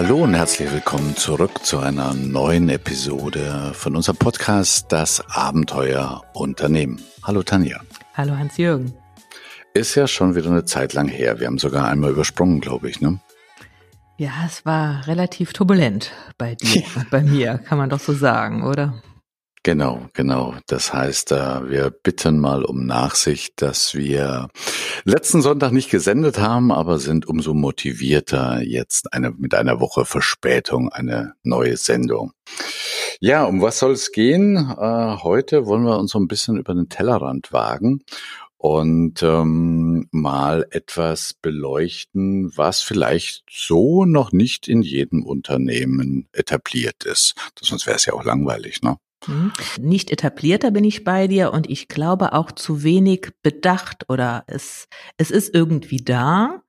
Hallo und herzlich willkommen zurück zu einer neuen Episode von unserem Podcast Das Abenteuer Unternehmen. Hallo Tanja. Hallo Hans-Jürgen. Ist ja schon wieder eine Zeit lang her. Wir haben sogar einmal übersprungen, glaube ich, ne? Ja, es war relativ turbulent bei dir ja. bei mir, kann man doch so sagen, oder? Genau, genau. Das heißt, äh, wir bitten mal um Nachsicht, dass wir letzten Sonntag nicht gesendet haben, aber sind umso motivierter jetzt eine, mit einer Woche Verspätung eine neue Sendung. Ja, um was soll es gehen? Äh, heute wollen wir uns so ein bisschen über den Tellerrand wagen und ähm, mal etwas beleuchten, was vielleicht so noch nicht in jedem Unternehmen etabliert ist. Sonst wäre es ja auch langweilig, ne? Mhm. Nicht etablierter bin ich bei dir und ich glaube auch zu wenig bedacht oder es, es ist irgendwie da,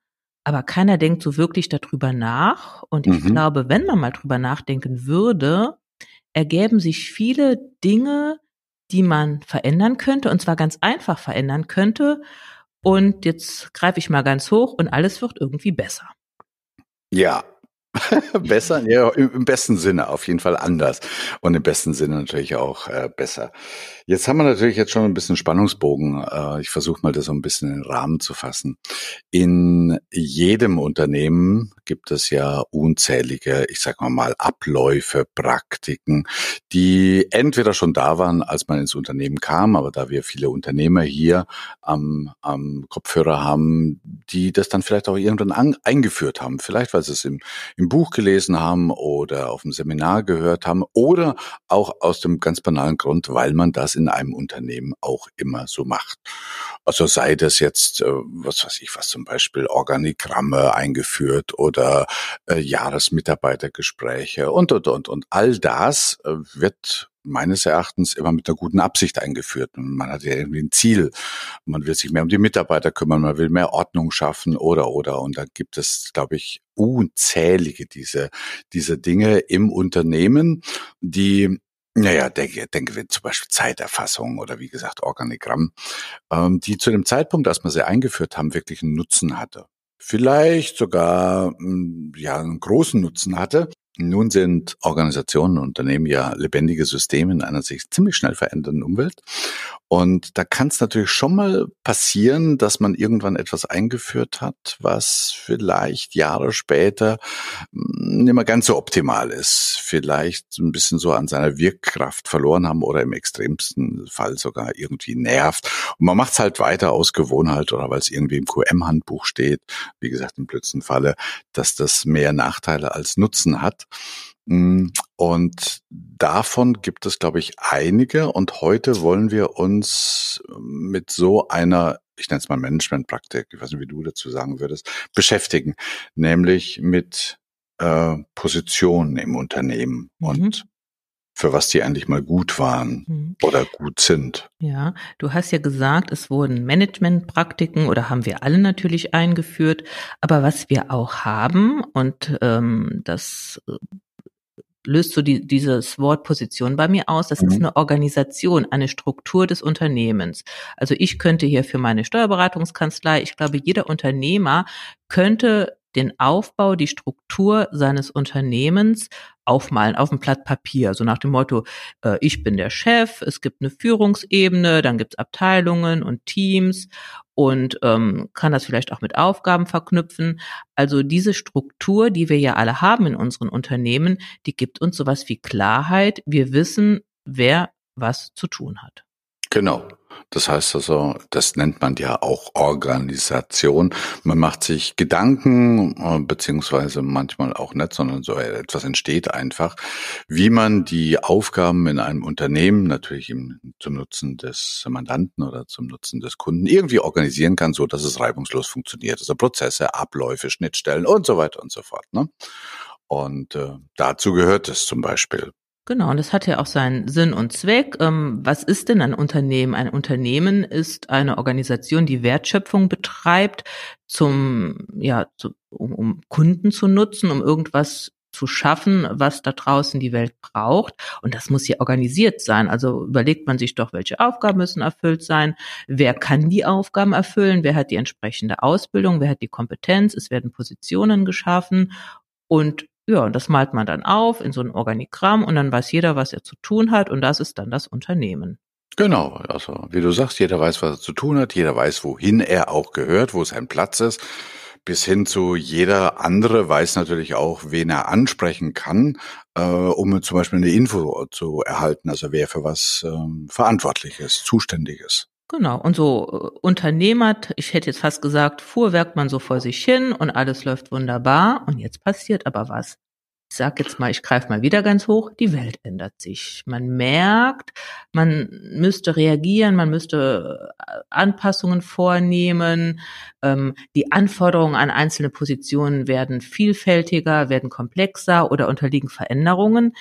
aber keiner denkt so wirklich darüber nach. Und ich mhm. glaube, wenn man mal drüber nachdenken würde, ergäben sich viele Dinge, die man verändern könnte und zwar ganz einfach verändern könnte. Und jetzt greife ich mal ganz hoch und alles wird irgendwie besser. Ja, besser, ja, im besten Sinne auf jeden Fall anders und im besten Sinne natürlich auch äh, besser. Jetzt haben wir natürlich jetzt schon ein bisschen Spannungsbogen. Äh, ich versuche mal das so ein bisschen in den Rahmen zu fassen. In jedem Unternehmen gibt es ja unzählige, ich sag mal mal, Abläufe, Praktiken, die entweder schon da waren, als man ins Unternehmen kam, aber da wir viele Unternehmer hier am, am Kopfhörer haben, die das dann vielleicht auch irgendwann an, eingeführt haben. Vielleicht, weil sie es im, im Buch gelesen haben oder auf dem Seminar gehört haben oder auch aus dem ganz banalen Grund, weil man das in einem Unternehmen auch immer so macht. Also sei das jetzt, äh, was weiß ich, was zum Beispiel Organigramme eingeführt oder äh, Jahresmitarbeitergespräche und, und, und. Und all das äh, wird meines Erachtens immer mit einer guten Absicht eingeführt. Man hat ja irgendwie ein Ziel. Man will sich mehr um die Mitarbeiter kümmern, man will mehr Ordnung schaffen oder, oder. Und da gibt es, glaube ich, unzählige diese, diese Dinge im Unternehmen, die naja, denke, denke wir zum Beispiel Zeiterfassung oder wie gesagt Organigramm, ähm, die zu dem Zeitpunkt, als wir sie eingeführt haben, wirklich einen Nutzen hatte vielleicht sogar hm, ja einen großen Nutzen hatte. Nun sind Organisationen und Unternehmen ja lebendige Systeme in einer sich ziemlich schnell verändernden Umwelt. Und da kann es natürlich schon mal passieren, dass man irgendwann etwas eingeführt hat, was vielleicht Jahre später hm, nicht mehr ganz so optimal ist. Vielleicht ein bisschen so an seiner Wirkkraft verloren haben oder im extremsten Fall sogar irgendwie nervt. Und man macht es halt weiter aus Gewohnheit oder weil es irgendwie im QM-Handbuch steht. Wie gesagt, im blödsten Falle, dass das mehr Nachteile als Nutzen hat. Mm, und davon gibt es, glaube ich, einige. Und heute wollen wir uns mit so einer, ich nenne es mal Managementpraktik, ich weiß nicht, wie du dazu sagen würdest, beschäftigen, nämlich mit äh, Positionen im Unternehmen mhm. und für was die eigentlich mal gut waren mhm. oder gut sind. Ja, du hast ja gesagt, es wurden Managementpraktiken oder haben wir alle natürlich eingeführt. Aber was wir auch haben, und ähm, das äh, löst so die, dieses Wort Position bei mir aus. Das mhm. ist eine Organisation, eine Struktur des Unternehmens. Also ich könnte hier für meine Steuerberatungskanzlei, ich glaube, jeder Unternehmer könnte den Aufbau, die Struktur seines Unternehmens aufmalen auf ein Blatt Papier. So nach dem Motto, äh, ich bin der Chef, es gibt eine Führungsebene, dann gibt es Abteilungen und Teams und ähm, kann das vielleicht auch mit Aufgaben verknüpfen. Also diese Struktur, die wir ja alle haben in unseren Unternehmen, die gibt uns sowas wie Klarheit. Wir wissen, wer was zu tun hat. Genau. Das heißt also, das nennt man ja auch Organisation. Man macht sich Gedanken, äh, beziehungsweise manchmal auch nicht, sondern so etwas entsteht einfach, wie man die Aufgaben in einem Unternehmen, natürlich zum Nutzen des Mandanten oder zum Nutzen des Kunden, irgendwie organisieren kann, so dass es reibungslos funktioniert. Also Prozesse, Abläufe, Schnittstellen und so weiter und so fort. Ne? Und äh, dazu gehört es zum Beispiel. Genau, und das hat ja auch seinen Sinn und Zweck. Ähm, was ist denn ein Unternehmen? Ein Unternehmen ist eine Organisation, die Wertschöpfung betreibt, zum, ja, zu, um, um Kunden zu nutzen, um irgendwas zu schaffen, was da draußen die Welt braucht. Und das muss ja organisiert sein. Also überlegt man sich doch, welche Aufgaben müssen erfüllt sein, wer kann die Aufgaben erfüllen, wer hat die entsprechende Ausbildung, wer hat die Kompetenz, es werden Positionen geschaffen und Ja, und das malt man dann auf in so ein Organigramm und dann weiß jeder, was er zu tun hat und das ist dann das Unternehmen. Genau, also wie du sagst, jeder weiß, was er zu tun hat, jeder weiß, wohin er auch gehört, wo sein Platz ist, bis hin zu jeder andere weiß natürlich auch, wen er ansprechen kann, äh, um zum Beispiel eine Info zu erhalten, also wer für was ähm, verantwortlich ist, zuständig ist. Genau, und so äh, unternehmert, ich hätte jetzt fast gesagt, fuhrwerkt man so vor sich hin und alles läuft wunderbar und jetzt passiert aber was. Ich sag jetzt mal, ich greife mal wieder ganz hoch, die Welt ändert sich. Man merkt, man müsste reagieren, man müsste äh, Anpassungen vornehmen, ähm, die Anforderungen an einzelne Positionen werden vielfältiger, werden komplexer oder unterliegen Veränderungen.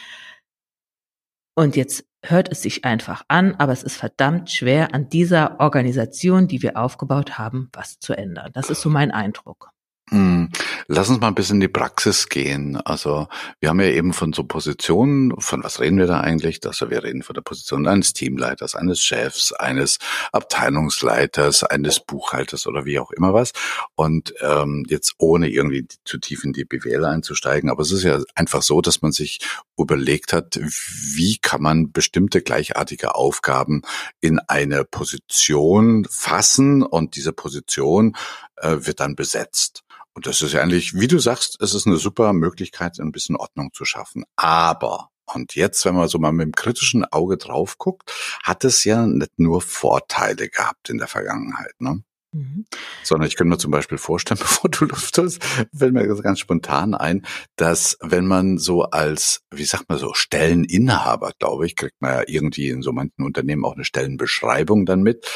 Und jetzt hört es sich einfach an, aber es ist verdammt schwer, an dieser Organisation, die wir aufgebaut haben, was zu ändern. Das ist so mein Eindruck. Hm. Lass uns mal ein bisschen in die Praxis gehen. Also wir haben ja eben von so Positionen, von was reden wir da eigentlich? Also wir reden von der Position eines Teamleiters, eines Chefs, eines Abteilungsleiters, eines Buchhalters oder wie auch immer was. Und ähm, jetzt ohne irgendwie zu tief in die BWL einzusteigen, aber es ist ja einfach so, dass man sich überlegt hat, wie kann man bestimmte gleichartige Aufgaben in eine Position fassen und diese Position äh, wird dann besetzt. Und das ist ja eigentlich, wie du sagst, es ist eine super Möglichkeit, ein bisschen Ordnung zu schaffen. Aber und jetzt, wenn man so mal mit dem kritischen Auge drauf guckt, hat es ja nicht nur Vorteile gehabt in der Vergangenheit. Ne? Mhm. Sondern ich könnte mir zum Beispiel vorstellen, bevor du Luft hast, fällt mir das ganz spontan ein, dass wenn man so als, wie sagt man so, Stelleninhaber, glaube ich, kriegt man ja irgendwie in so manchen Unternehmen auch eine Stellenbeschreibung dann mit,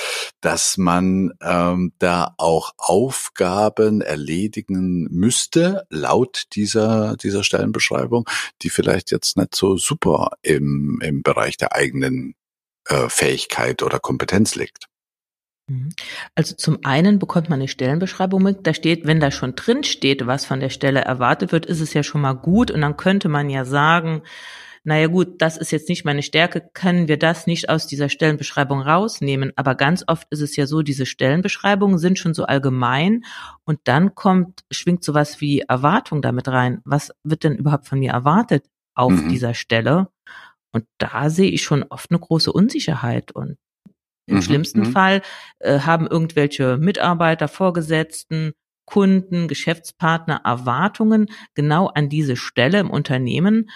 dass man ähm, da auch Aufgaben erledigen müsste, laut dieser, dieser Stellenbeschreibung, die vielleicht jetzt nicht so super im, im Bereich der eigenen äh, Fähigkeit oder Kompetenz liegt. Mhm. Also zum einen bekommt man eine Stellenbeschreibung mit, da steht, wenn da schon drin steht, was von der Stelle erwartet wird, ist es ja schon mal gut und dann könnte man ja sagen, naja gut, das ist jetzt nicht meine Stärke, können wir das nicht aus dieser Stellenbeschreibung rausnehmen. Aber ganz oft ist es ja so, diese Stellenbeschreibungen sind schon so allgemein und dann kommt, schwingt sowas wie Erwartung damit rein. Was wird denn überhaupt von mir erwartet auf mhm. dieser Stelle? Und da sehe ich schon oft eine große Unsicherheit und im mhm, schlimmsten mhm. Fall äh, haben irgendwelche Mitarbeiter, Vorgesetzten, Kunden, Geschäftspartner Erwartungen genau an diese Stelle im Unternehmen,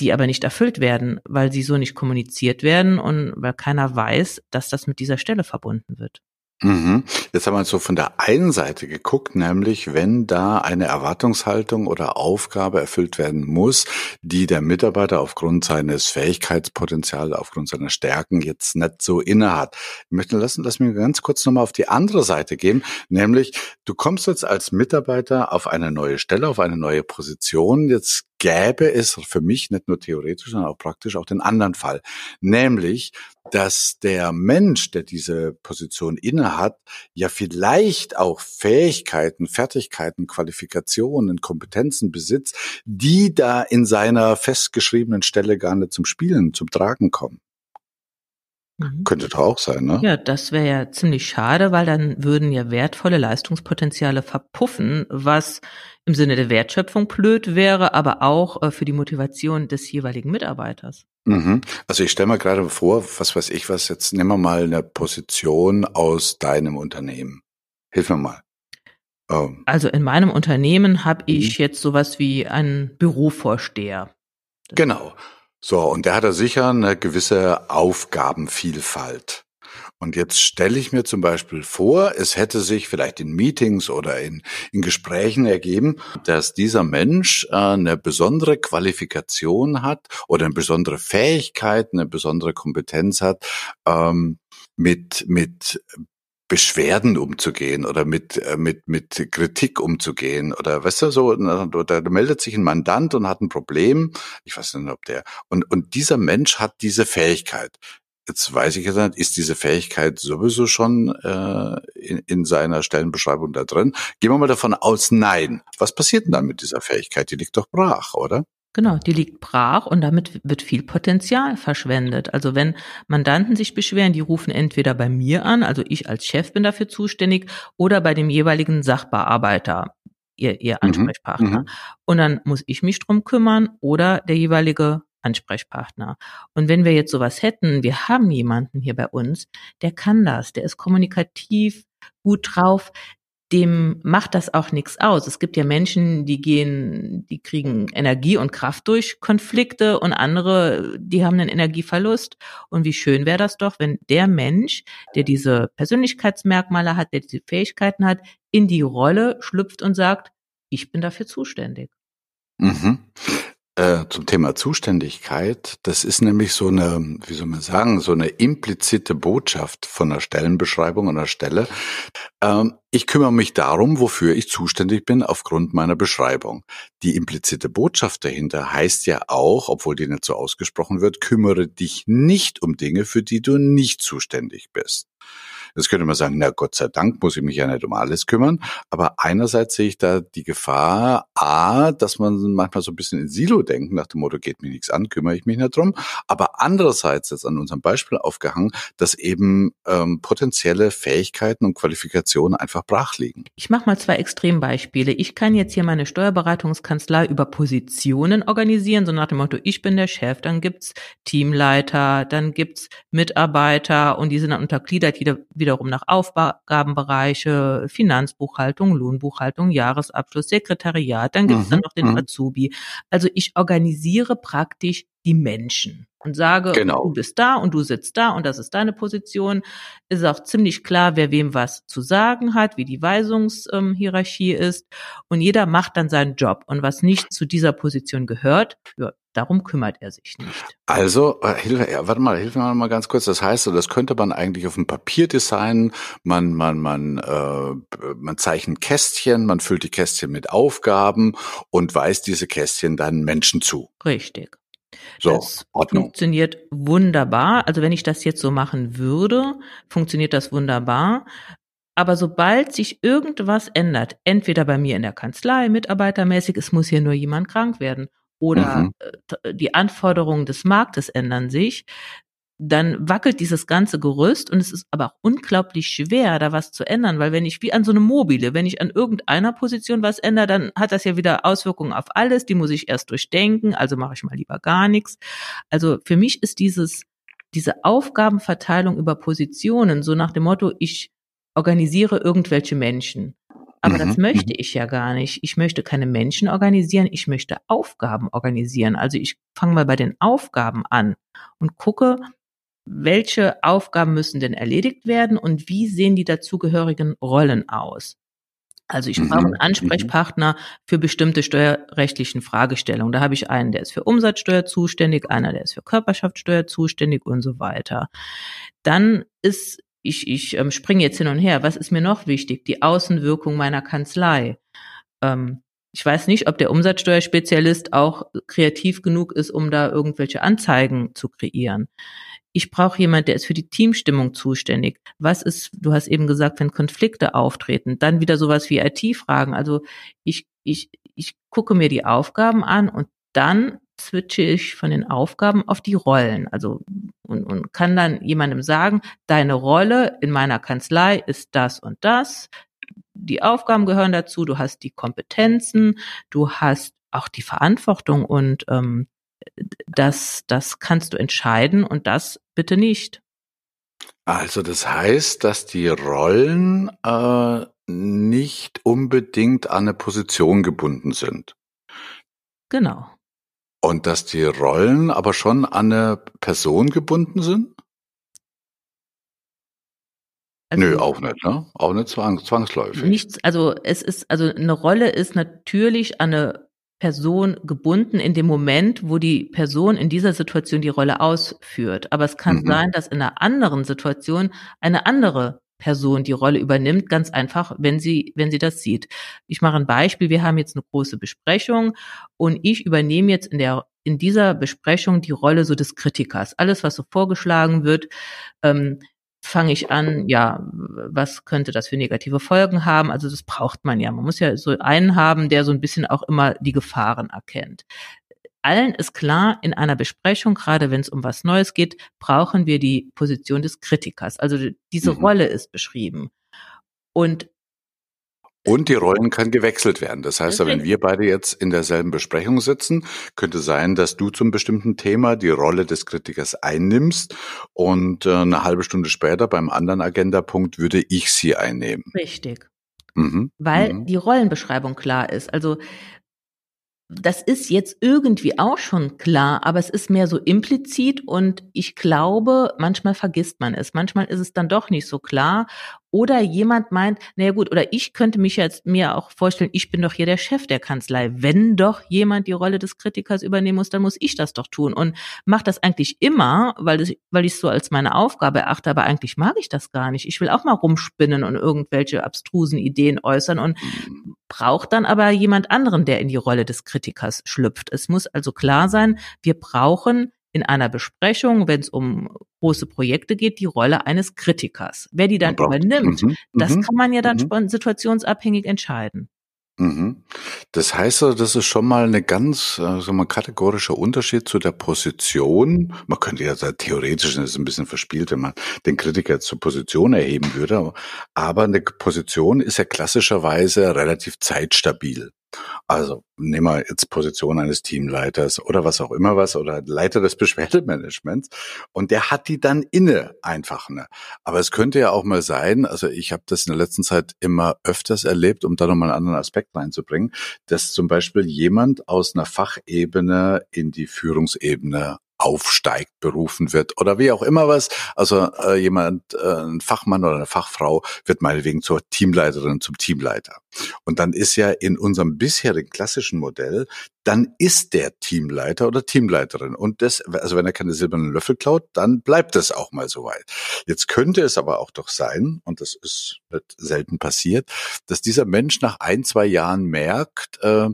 die aber nicht erfüllt werden, weil sie so nicht kommuniziert werden und weil keiner weiß, dass das mit dieser Stelle verbunden wird. Mhm. Jetzt haben wir so von der einen Seite geguckt, nämlich wenn da eine Erwartungshaltung oder Aufgabe erfüllt werden muss, die der Mitarbeiter aufgrund seines Fähigkeitspotenzials, aufgrund seiner Stärken jetzt nicht so innehat. Ich möchte lassen, lass mich ganz kurz nochmal auf die andere Seite gehen, nämlich du kommst jetzt als Mitarbeiter auf eine neue Stelle, auf eine neue Position. Jetzt gäbe es für mich nicht nur theoretisch, sondern auch praktisch auch den anderen Fall. Nämlich, dass der Mensch, der diese Position innehat, ja vielleicht auch Fähigkeiten, Fertigkeiten, Qualifikationen, Kompetenzen besitzt, die da in seiner festgeschriebenen Stelle gar nicht zum Spielen, zum Tragen kommen. Mhm. Könnte doch auch sein, ne? Ja, das wäre ja ziemlich schade, weil dann würden ja wertvolle Leistungspotenziale verpuffen, was im Sinne der Wertschöpfung blöd wäre, aber auch äh, für die Motivation des jeweiligen Mitarbeiters. Mhm. Also ich stelle mir gerade vor, was weiß ich was, jetzt nehmen wir mal eine Position aus deinem Unternehmen. Hilf mir mal. Ähm. Also in meinem Unternehmen habe ich mhm. jetzt sowas wie einen Bürovorsteher. Genau. So, und der hat da sicher eine gewisse Aufgabenvielfalt. Und jetzt stelle ich mir zum Beispiel vor, es hätte sich vielleicht in Meetings oder in, in Gesprächen ergeben, dass dieser Mensch äh, eine besondere Qualifikation hat oder eine besondere Fähigkeit, eine besondere Kompetenz hat, ähm, mit, mit Beschwerden umzugehen oder mit, äh, mit, mit Kritik umzugehen oder weißt du so, da, meldet sich ein Mandant und hat ein Problem. Ich weiß nicht, ob der, und, und dieser Mensch hat diese Fähigkeit. Jetzt weiß ich jetzt nicht, ist diese Fähigkeit sowieso schon äh, in, in seiner Stellenbeschreibung da drin? Gehen wir mal davon aus, nein. Was passiert denn dann mit dieser Fähigkeit? Die liegt doch brach, oder? Genau, die liegt brach und damit wird viel Potenzial verschwendet. Also wenn Mandanten sich beschweren, die rufen entweder bei mir an, also ich als Chef bin dafür zuständig, oder bei dem jeweiligen Sachbearbeiter. ihr, ihr mhm. Ansprechpartner. Mhm. Und dann muss ich mich drum kümmern oder der jeweilige Ansprechpartner. Und wenn wir jetzt sowas hätten, wir haben jemanden hier bei uns, der kann das, der ist kommunikativ gut drauf, dem macht das auch nichts aus. Es gibt ja Menschen, die gehen, die kriegen Energie und Kraft durch Konflikte und andere, die haben einen Energieverlust. Und wie schön wäre das doch, wenn der Mensch, der diese Persönlichkeitsmerkmale hat, der diese Fähigkeiten hat, in die Rolle schlüpft und sagt, ich bin dafür zuständig. Mhm. Äh, zum Thema Zuständigkeit, das ist nämlich so eine, wie soll man sagen, so eine implizite Botschaft von der Stellenbeschreibung an der Stelle. Ähm, ich kümmere mich darum, wofür ich zuständig bin aufgrund meiner Beschreibung. Die implizite Botschaft dahinter heißt ja auch, obwohl die nicht so ausgesprochen wird, kümmere dich nicht um Dinge, für die du nicht zuständig bist. Jetzt könnte man sagen, na Gott sei Dank muss ich mich ja nicht um alles kümmern. Aber einerseits sehe ich da die Gefahr, a, dass man manchmal so ein bisschen in Silo denkt, nach dem Motto, geht mir nichts an, kümmere ich mich nicht drum. Aber andererseits jetzt an unserem Beispiel aufgehangen, dass eben ähm, potenzielle Fähigkeiten und Qualifikationen einfach brach liegen. Ich mache mal zwei Extrembeispiele. Ich kann jetzt hier meine Steuerberatungskanzlei über Positionen organisieren, so nach dem Motto, ich bin der Chef, dann gibt's Teamleiter, dann gibt's Mitarbeiter und die sind dann untergliedert, jeder wiederum nach Aufgabenbereiche, Finanzbuchhaltung, Lohnbuchhaltung, Jahresabschluss, Sekretariat, dann gibt es mhm. dann noch den mhm. Azubi. Also ich organisiere praktisch die Menschen und sage, genau. du bist da und du sitzt da und das ist deine Position. Ist auch ziemlich klar, wer wem was zu sagen hat, wie die Weisungshierarchie ist und jeder macht dann seinen Job und was nicht zu dieser Position gehört, ja, darum kümmert er sich nicht. Also, äh, hilf, ja, warte mal, hilf mir mal ganz kurz. Das heißt, das könnte man eigentlich auf dem Papier designen. Man, man, man, äh, man zeichnet Kästchen, man füllt die Kästchen mit Aufgaben und weist diese Kästchen dann Menschen zu. Richtig. So, das Ordnung. funktioniert wunderbar. Also wenn ich das jetzt so machen würde, funktioniert das wunderbar. Aber sobald sich irgendwas ändert, entweder bei mir in der Kanzlei, mitarbeitermäßig, es muss hier nur jemand krank werden oder mhm. Äh, die Anforderungen des Marktes ändern sich, dann wackelt dieses ganze Gerüst und es ist aber auch unglaublich schwer, da was zu ändern, weil wenn ich wie an so einem Mobile, wenn ich an irgendeiner Position was ändere, dann hat das ja wieder Auswirkungen auf alles, die muss ich erst durchdenken, also mache ich mal lieber gar nichts. Also für mich ist dieses, diese Aufgabenverteilung über Positionen so nach dem Motto, ich organisiere irgendwelche Menschen. Aber mhm. das möchte ich ja gar nicht. Ich möchte keine Menschen organisieren, ich möchte Aufgaben organisieren. Also ich fange mal bei den Aufgaben an und gucke, welche Aufgaben müssen denn erledigt werden und wie sehen die dazugehörigen Rollen aus? Also ich brauche einen mhm. Ansprechpartner für bestimmte steuerrechtlichen Fragestellungen. Da habe ich einen, der ist für Umsatzsteuer zuständig, einer, der ist für Körperschaftssteuer zuständig und so weiter. Dann ist, ich, ich ähm, springe jetzt hin und her, was ist mir noch wichtig? Die Außenwirkung meiner Kanzlei. Ähm, ich weiß nicht, ob der Umsatzsteuerspezialist auch kreativ genug ist, um da irgendwelche Anzeigen zu kreieren ich brauche jemand, der ist für die Teamstimmung zuständig. Was ist, du hast eben gesagt, wenn Konflikte auftreten, dann wieder sowas wie IT-Fragen. Also ich, ich, ich gucke mir die Aufgaben an und dann switche ich von den Aufgaben auf die Rollen. Also und, und kann dann jemandem sagen, deine Rolle in meiner Kanzlei ist das und das. Die Aufgaben gehören dazu, du hast die Kompetenzen, du hast auch die Verantwortung und ähm, das, das kannst du entscheiden und das bitte nicht. Also das heißt, dass die Rollen äh, nicht unbedingt an eine Position gebunden sind. Genau. Und dass die Rollen aber schon an eine Person gebunden sind? Also, Nö, auch nicht, ne? Auch nicht zwang, zwangsläufig. Nichts, also es ist, also eine Rolle ist natürlich an eine Person gebunden in dem Moment, wo die Person in dieser Situation die Rolle ausführt. Aber es kann mhm. sein, dass in einer anderen Situation eine andere Person die Rolle übernimmt, ganz einfach, wenn sie, wenn sie das sieht. Ich mache ein Beispiel. Wir haben jetzt eine große Besprechung und ich übernehme jetzt in der in dieser Besprechung die Rolle so des Kritikers. Alles, was so vorgeschlagen wird, ähm, fange ich an, ja, was könnte das für negative Folgen haben? Also das braucht man ja. Man muss ja so einen haben, der so ein bisschen auch immer die Gefahren erkennt. Allen ist klar, in einer Besprechung, gerade wenn es um was Neues geht, brauchen wir die Position des Kritikers. Also diese mhm. Rolle ist beschrieben. Und Und die Rollen kann gewechselt werden. Das heißt, wenn wir beide jetzt in derselben Besprechung sitzen, könnte sein, dass du zum bestimmten Thema die Rolle des Kritikers einnimmst und äh, eine halbe Stunde später beim anderen Agendapunkt würde ich sie einnehmen. Richtig. Mhm. Weil mhm. die Rollenbeschreibung klar ist. Also das ist jetzt irgendwie auch schon klar, aber es ist mehr so implizit und ich glaube, manchmal vergisst man es. Manchmal ist es dann doch nicht so klar oder jemand meint, naja gut, oder ich könnte mich jetzt mir auch vorstellen, ich bin doch hier der Chef der Kanzlei. Wenn doch jemand die Rolle des Kritikers übernehmen muss, dann muss ich das doch tun. Und mache das eigentlich immer, weil, das, weil ich es so als meine Aufgabe erachte, aber eigentlich mag ich das gar nicht. Ich will auch mal rumspinnen und irgendwelche abstrusen Ideen äußern und braucht dann aber jemand anderen, der in die Rolle des Kritikers schlüpft. Es muss also klar sein, wir brauchen in einer Besprechung, wenn es um große Projekte geht, die Rolle eines Kritikers. Wer die dann übernimmt, mhm, das mhm, kann man ja dann mhm. situationsabhängig entscheiden. Mhm. Das heißt also, das ist schon mal eine ganz äh, so mal kategorischer Unterschied zu der Position. Man könnte ja da theoretisch, das ist ein bisschen verspielt, wenn man den Kritiker zur Position erheben würde, aber eine Position ist ja klassischerweise relativ zeitstabil. Also nehmen wir jetzt Position eines Teamleiters oder was auch immer was oder Leiter des Beschwerdemanagements und der hat die dann inne einfach. Ne? Aber es könnte ja auch mal sein, also ich habe das in der letzten Zeit immer öfters erlebt, um da nochmal einen anderen Aspekt reinzubringen, dass zum Beispiel jemand aus einer Fachebene in die Führungsebene aufsteigt, berufen wird oder wie auch immer was. Also äh, jemand, äh, ein Fachmann oder eine Fachfrau wird meinetwegen zur Teamleiterin, zum Teamleiter. Und dann ist ja in unserem bisherigen klassischen Modell, dann ist der Teamleiter oder Teamleiterin. Und das, also wenn er keine silbernen Löffel klaut, dann bleibt es auch mal so weit. Jetzt könnte es aber auch doch sein, und das ist selten passiert, dass dieser Mensch nach ein, zwei Jahren merkt, äh,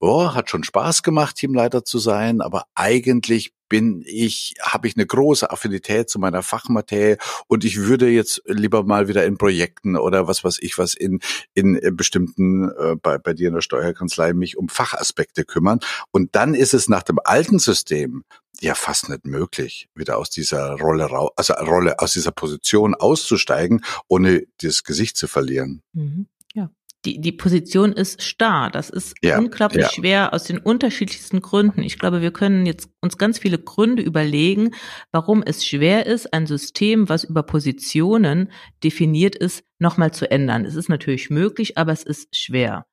oh, hat schon Spaß gemacht, Teamleiter zu sein, aber eigentlich bin ich, habe ich eine große Affinität zu meiner Fachmaterie und ich würde jetzt lieber mal wieder in Projekten oder was weiß ich was in, in äh, bestimmten, äh, bei, bei dir in der Steuerkanzlei mich um Fachaspekte kümmern. Und dann ist es nach dem alten System ja fast nicht möglich, wieder aus dieser Rolle, also Rolle, aus dieser Position auszusteigen, ohne das Gesicht zu verlieren. Mhm die, die Position ist starr. Das ist ja, unglaublich ja. schwer aus den unterschiedlichsten Gründen. Ich glaube, wir können jetzt uns ganz viele Gründe überlegen, warum es schwer ist, ein System, was über Positionen definiert ist, nochmal zu ändern. Es ist natürlich möglich, aber es ist schwer.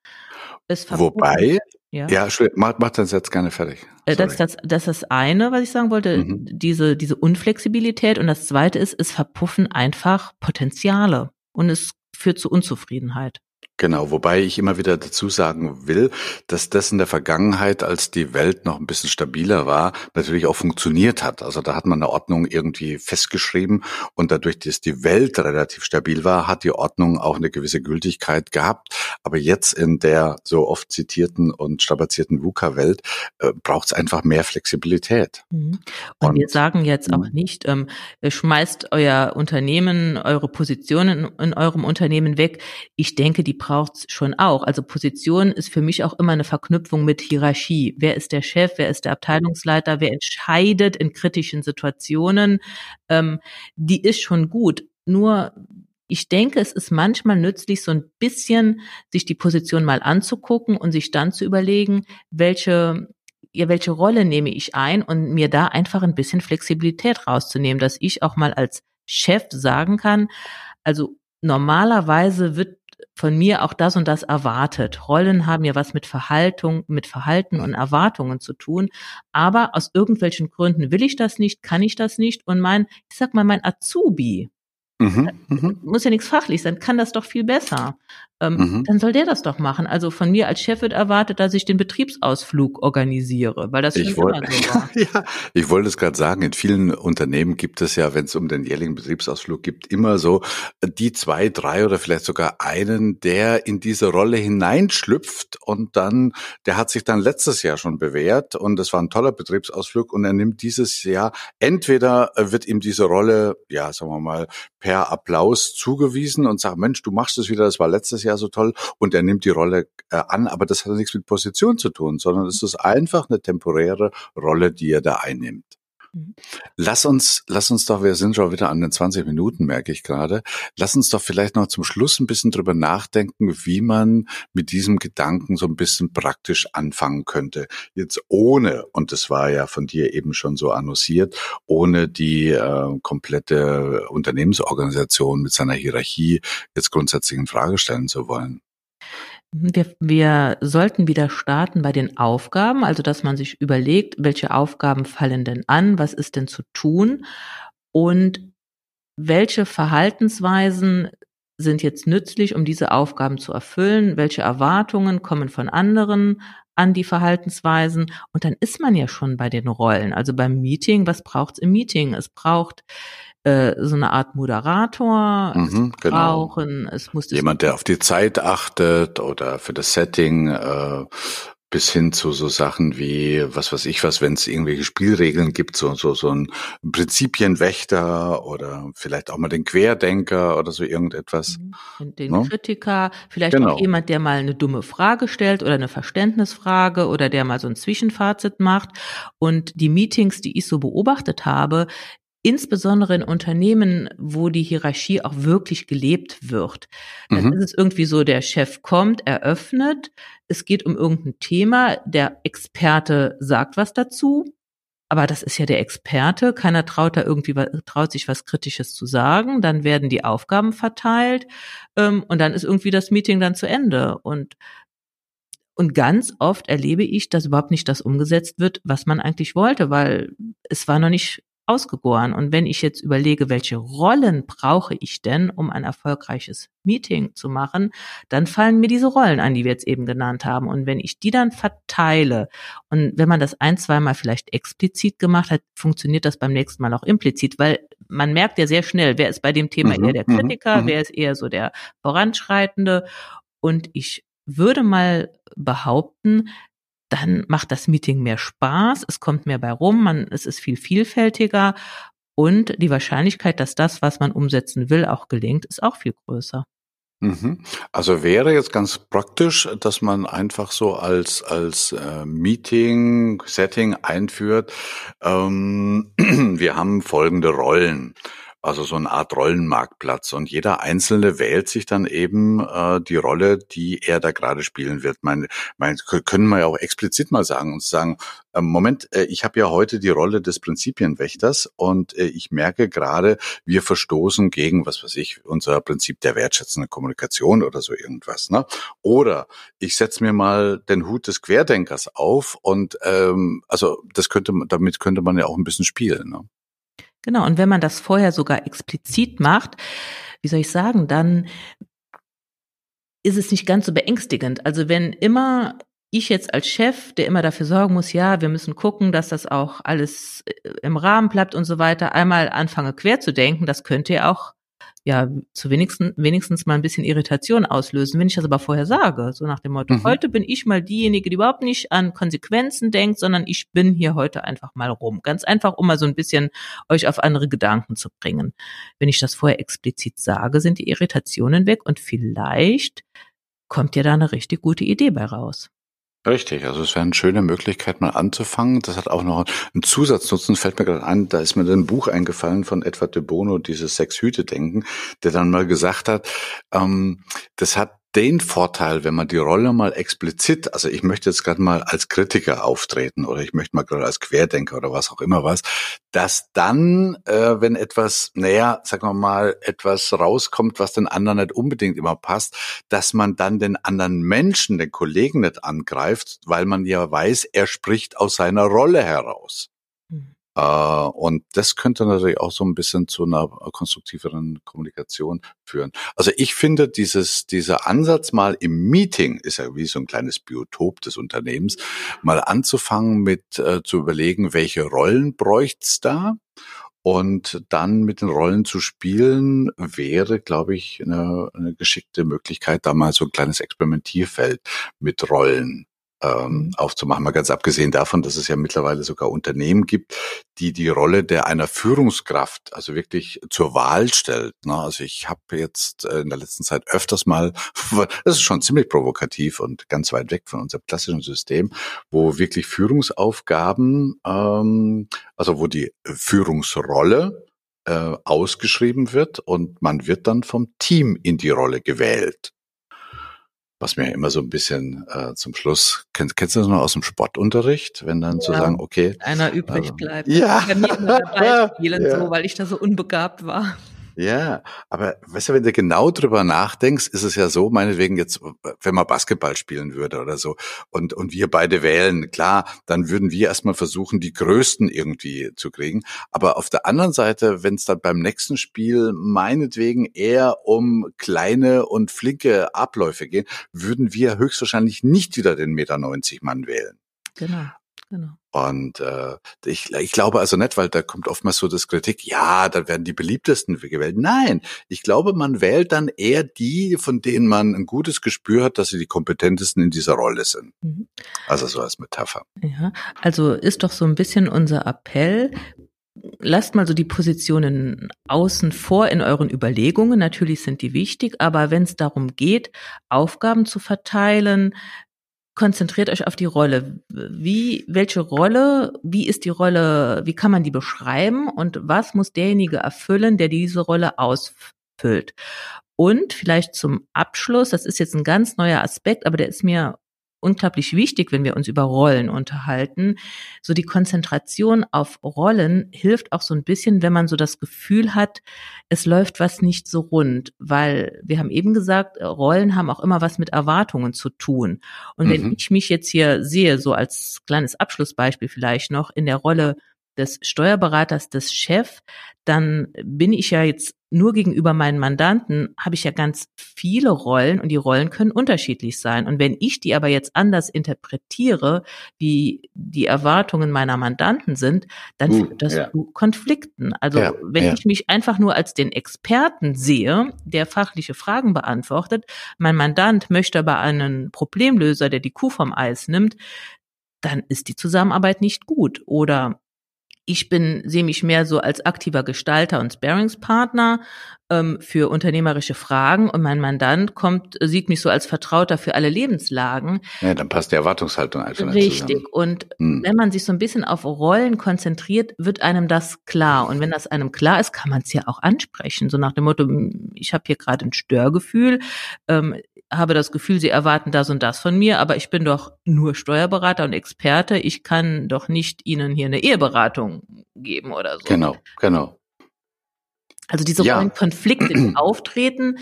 Es Wobei, ja, ja mach, mach das jetzt gerne fertig. Äh, das, das, das ist das eine, was ich sagen wollte, mhm. diese, diese Unflexibilität. Und das zweite ist, es verpuffen einfach Potenziale und es führt zu Unzufriedenheit. Genau, wobei ich immer wieder dazu sagen will, dass das in der Vergangenheit, als die Welt noch ein bisschen stabiler war, natürlich auch funktioniert hat. Also da hat man eine Ordnung irgendwie festgeschrieben und dadurch, dass die Welt relativ stabil war, hat die Ordnung auch eine gewisse Gültigkeit gehabt. Aber jetzt in der so oft zitierten und strapazierten VUCA-Welt äh, braucht es einfach mehr Flexibilität. Mhm. Und, und, wir sagen jetzt auch mhm. nicht, ähm, schmeißt euer Unternehmen, eure Positionen in, in eurem Unternehmen weg. Ich denke, die braucht's schon auch. Also Position ist für mich auch immer eine Verknüpfung mit Hierarchie. Wer ist der Chef? Wer ist der Abteilungsleiter? Wer entscheidet in kritischen Situationen? Ähm, die ist schon gut. Nur ich denke, es ist manchmal nützlich, so ein bisschen sich die Position mal anzugucken und sich dann zu überlegen, welche ja, welche Rolle nehme ich ein und mir da einfach ein bisschen Flexibilität rauszunehmen, dass ich auch mal als Chef sagen kann, also normalerweise wird von mir auch das und das erwartet. Rollen haben ja was mit Verhaltung, mit Verhalten und Erwartungen zu tun. Aber aus irgendwelchen Gründen will ich das nicht, kann ich das nicht. Und mein, ich sag mal, mein Azubi, Mhm, mhm, muss ja nichts fachlich sein, kann das doch viel besser. Ähm, mhm. Dann soll der das doch machen. Also von mir als Chef wird erwartet, dass ich den Betriebsausflug organisiere, weil das ich schon wollt, immer so war. ja, ich wollte es gerade sagen, in vielen Unternehmen gibt es ja, wenn es um den jährlichen Betriebsausflug gibt, immer so die zwei, drei oder vielleicht sogar einen, der in diese Rolle hineinschlüpft und dann, der hat sich dann letztes Jahr schon bewährt und es war ein toller Betriebsausflug und er nimmt dieses Jahr, entweder wird ihm diese Rolle, ja, sagen wir mal, per Applaus zugewiesen und sagt, Mensch, du machst es wieder, das war letztes Jahr so toll und er nimmt die Rolle äh, an, aber das hat nichts mit Position zu tun, sondern es ist einfach eine temporäre Rolle, die er da einnimmt. Mhm. Lass uns, lass uns doch, wir sind schon wieder an den 20 Minuten, merke ich gerade. Lass uns doch vielleicht noch zum Schluss ein bisschen drüber nachdenken, wie man mit diesem Gedanken so ein bisschen praktisch anfangen könnte. Jetzt ohne, und das war ja von dir eben schon so annonciert, ohne die äh, komplette Unternehmensorganisation mit seiner Hierarchie jetzt grundsätzlich in Frage stellen zu wollen. Wir, wir sollten wieder starten bei den Aufgaben, also dass man sich überlegt, welche Aufgaben fallen denn an, was ist denn zu tun und welche Verhaltensweisen sind jetzt nützlich, um diese Aufgaben zu erfüllen, welche Erwartungen kommen von anderen an die Verhaltensweisen und dann ist man ja schon bei den Rollen. Also beim Meeting, was braucht's im Meeting? Es braucht äh, so eine Art Moderator mhm, genau. brauchen. Es muss jemand, der auf die Zeit achtet oder für das Setting äh, bis hin zu so Sachen wie, was weiß ich was, wenn es irgendwelche Spielregeln gibt, so, so, so ein Prinzipienwächter oder vielleicht auch mal den Querdenker oder so irgendetwas. Mhm. Den no? Ne? Kritiker, vielleicht genau. auch jemand, der mal eine dumme Frage stellt oder eine Verständnisfrage oder der mal so ein Zwischenfazit macht. Und die Meetings, die ich so beobachtet habe, insbesondere in Unternehmen, wo die Hierarchie auch wirklich gelebt wird. Dann mhm. ist es irgendwie so, der Chef kommt, eröffnet, es geht um irgendein Thema, der Experte sagt was dazu, aber das ist ja der Experte, keiner traut da irgendwie traut sich was Kritisches zu sagen, dann werden die Aufgaben verteilt ähm, und dann ist irgendwie das Meeting dann zu Ende und und ganz oft erlebe ich, dass überhaupt nicht das umgesetzt wird, was man eigentlich wollte, weil es war noch nicht ausgegoren. Und wenn ich jetzt überlege, welche Rollen brauche ich denn, um ein erfolgreiches Meeting zu machen, dann fallen mir diese Rollen an, die wir jetzt eben genannt haben. Und wenn ich die dann verteile und wenn man das ein, zweimal vielleicht explizit gemacht hat, funktioniert das beim nächsten Mal auch implizit, weil man merkt ja sehr schnell, wer ist bei dem Thema mhm, eher der mhm, Kritiker, mhm. wer ist eher so der Voranschreitende. Und ich würde mal behaupten, dann macht das Meeting mehr Spaß, es kommt mehr bei rum, man, es ist viel vielfältiger und die Wahrscheinlichkeit, dass das, was man umsetzen will, auch gelingt, ist auch viel größer. Mhm. Also wäre jetzt ganz praktisch, dass man einfach so als als äh, Meeting Setting einführt. Ähm, wir haben folgende Rollen also so eine Art Rollenmarktplatz. Und jeder Einzelne wählt sich dann eben äh, die Rolle, die er da gerade spielen wird. Mein, mein, können wir ja auch explizit mal sagen und sagen, äh, Moment, äh, ich habe ja heute die Rolle des Prinzipienwächters und äh, ich merke gerade, wir verstoßen gegen, was weiß ich, unser Prinzip der wertschätzenden Kommunikation oder so irgendwas. Ne? Oder ich setze mir mal den Hut des Querdenkers auf und ähm, also das könnte damit könnte man ja auch ein bisschen spielen. Ne? Genau, und wenn man das vorher sogar explizit macht, wie soll ich sagen, dann ist es nicht ganz so beängstigend. Also wenn immer ich jetzt als Chef, der immer dafür sorgen muss, ja, wir müssen gucken, dass das auch alles äh, im Rahmen bleibt und so weiter, einmal anfange quer zu denken, das könnte ja auch ja zu wenigstens, wenigstens mal ein bisschen Irritation auslösen. Wenn ich das aber vorher sage, so nach dem Motto, mhm. heute bin ich mal diejenige, die überhaupt nicht an Konsequenzen denkt, sondern ich bin hier heute einfach mal rum. Ganz einfach, um mal so ein bisschen euch auf andere Gedanken zu bringen. Wenn ich das vorher explizit sage, sind die Irritationen weg und vielleicht kommt ja da eine richtig gute Idee bei raus. Richtig, also es wäre eine schöne Möglichkeit, mal anzufangen. Das hat auch noch einen Zusatznutzen, fällt mir gerade an, da ist mir ein Buch eingefallen von Edward de Bono, dieses Sechs-Hüte-Denken, der dann mal gesagt hat, ähm, das hat den Vorteil, wenn man die Rolle mal explizit, also ich möchte jetzt gerade mal als Kritiker auftreten oder ich möchte mal gerade als Querdenker oder was auch immer was, dass dann, äh, wenn etwas, naja, sagen wir mal, etwas rauskommt, was den anderen nicht unbedingt immer passt, dass man dann den anderen Menschen, den Kollegen nicht angreift, weil man ja weiß, er spricht aus seiner Rolle heraus. Äh, und das könnte natürlich auch so ein bisschen zu einer konstruktiveren Kommunikation führen. Also ich finde dieses, dieser Ansatz mal im Meeting ist ja wie so ein kleines Biotop des Unternehmens, mal anzufangen mit äh, zu überlegen, welche Rollen bräucht's da? Und dann mit den Rollen zu spielen, wäre, glaube ich, eine, eine geschickte Möglichkeit, da mal so ein kleines Experimentierfeld mit Rollen ähm, aufzumachen. Mal ganz abgesehen davon, dass es ja mittlerweile sogar Unternehmen gibt, die die Rolle der einer Führungskraft also wirklich zur Wahl stellt. Ne? Also ich habe jetzt äh, in der letzten Zeit öfters mal, das ist schon ziemlich provokativ und ganz weit weg von unserem klassischen System, wo wirklich Führungsaufgaben, ähm, also wo die Führungsrolle äh, ausgeschrieben wird und man wird dann vom Team in die Rolle gewählt was mir immer so ein bisschen äh, zum Schluss, kennst, kennst du das noch aus dem Sportunterricht, wenn dann ja, zu sagen, okay. Einer übrig ähm, bleibt. Ja. Bei mir immer dabei spielen, ja. so, weil ich da so unbegabt war. Ja, aber weißt du, wenn du genau drüber nachdenkst, ist es ja so, meinetwegen jetzt, wenn man Basketball spielen würde oder so und, und wir beide wählen, klar, dann würden wir erstmal versuchen, die Größten irgendwie zu kriegen. Aber auf der anderen Seite, wenn es dann beim nächsten Spiel meinetwegen eher um kleine und flinke Abläufe geht, würden wir höchstwahrscheinlich nicht wieder den Meter 90 Mann wählen. Genau. Genau. Und äh, ich, ich glaube also nicht, weil da kommt oftmals so das Kritik, ja, da werden die beliebtesten gewählt. Nein, ich glaube, man wählt dann eher die, von denen man ein gutes Gespür hat, dass sie die kompetentesten in dieser Rolle sind. Mhm. Also so als Metapher. Ja, also ist doch so ein bisschen unser Appell, lasst mal so die Positionen außen vor in euren Überlegungen. Natürlich sind die wichtig, aber wenn es darum geht, Aufgaben zu verteilen, konzentriert euch auf die Rolle. Wie, welche Rolle, wie ist die Rolle, wie kann man die beschreiben und was muss derjenige erfüllen, der diese Rolle ausfüllt? Und vielleicht zum Abschluss, das ist jetzt ein ganz neuer Aspekt, aber der ist mir unglaublich wichtig, wenn wir uns über Rollen unterhalten. So die Konzentration auf Rollen hilft auch so ein bisschen, wenn man so das Gefühl hat, es läuft was nicht so rund, weil wir haben eben gesagt, Rollen haben auch immer was mit Erwartungen zu tun. Und mhm. wenn ich mich jetzt hier sehe, so als kleines Abschlussbeispiel vielleicht noch in der Rolle des Steuerberaters, des Chef, dann bin ich ja jetzt nur gegenüber meinen Mandanten, habe ich ja ganz viele Rollen und die Rollen können unterschiedlich sein. Und wenn ich die aber jetzt anders interpretiere, wie die Erwartungen meiner Mandanten sind, dann uh, führt das ja. zu Konflikten. Also ja, wenn ja. ich mich einfach nur als den Experten sehe, der fachliche Fragen beantwortet, mein Mandant möchte aber einen Problemlöser, der die Kuh vom Eis nimmt, dann ist die Zusammenarbeit nicht gut. Oder ich bin, sehe mich mehr so als aktiver Gestalter und Sparingspartner ähm, für unternehmerische Fragen und mein Mandant kommt, sieht mich so als Vertrauter für alle Lebenslagen. Ja, dann passt die Erwartungshaltung einfach nicht Richtig. Zusammen. Und hm. wenn man sich so ein bisschen auf Rollen konzentriert, wird einem das klar. Und wenn das einem klar ist, kann man es ja auch ansprechen. So nach dem Motto, ich habe hier gerade ein Störgefühl. Ähm, habe das Gefühl, sie erwarten das und das von mir, aber ich bin doch nur Steuerberater und Experte. Ich kann doch nicht Ihnen hier eine Eheberatung geben oder so. Genau, genau. Also diese ja. Rollenkonflikte, die auftreten,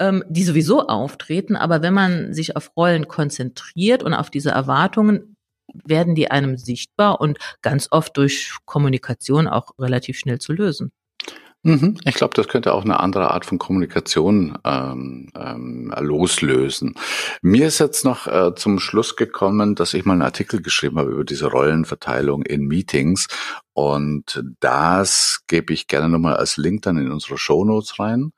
ähm, die sowieso auftreten, aber wenn man sich auf Rollen konzentriert und auf diese Erwartungen, werden die einem sichtbar und ganz oft durch Kommunikation auch relativ schnell zu lösen. Mhm. Ich glaube, das könnte auch eine andere Art von Kommunikation ähm, ähm, loslösen. Mir ist jetzt noch äh, zum Schluss gekommen, dass ich mal einen Artikel geschrieben habe über diese Rollenverteilung in Meetings und das gebe ich gerne nochmal als Link dann in unsere Show Notes rein.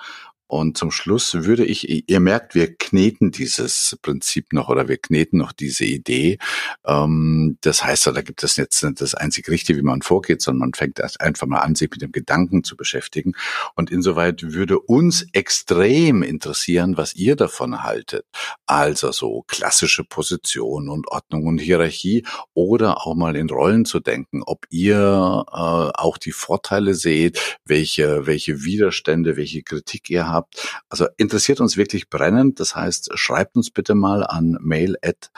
Und zum Schluss würde ich, ihr merkt, wir kneten dieses Prinzip noch oder wir kneten noch diese Idee. Ähm, das heißt, da gibt es jetzt nicht das einzig Richtige, wie man vorgeht, sondern man fängt einfach mal an, sich mit dem Gedanken zu beschäftigen. Und insoweit würde uns extrem interessieren, was ihr davon haltet. Also so klassische Position und Ordnung und Hierarchie oder auch mal in Rollen zu denken, ob ihr äh, auch die Vorteile seht, welche, welche Widerstände, welche Kritik ihr habt habt. Also interessiert uns wirklich brennend. Das heißt, schreibt uns bitte mal an mail at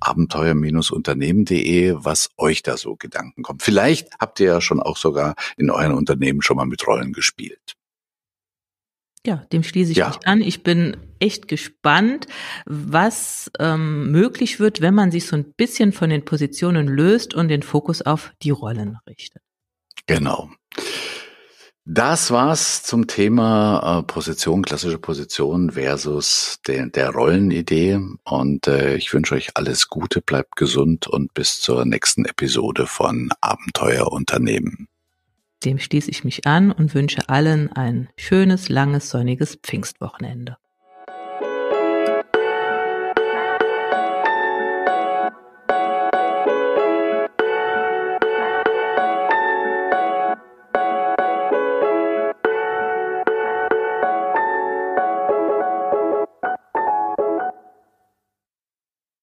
abenteuer-unternehmen.de, was euch da so Gedanken kommt. Vielleicht habt ihr ja schon auch sogar in euren Unternehmen schon mal mit Rollen gespielt. Ja, dem schließe ich ja. mich an. Ich bin echt gespannt, was ähm, möglich wird, wenn man sich so ein bisschen von den Positionen löst und den Fokus auf die Rollen richtet. Genau. Das war's zum Thema äh, Position, klassische Position versus de, der Rollenidee. Und äh, ich wünsche euch alles Gute, bleibt gesund und bis zur nächsten Episode von Abenteuerunternehmen. Dem schließe ich mich an und wünsche allen ein schönes, langes, sonniges Pfingstwochenende.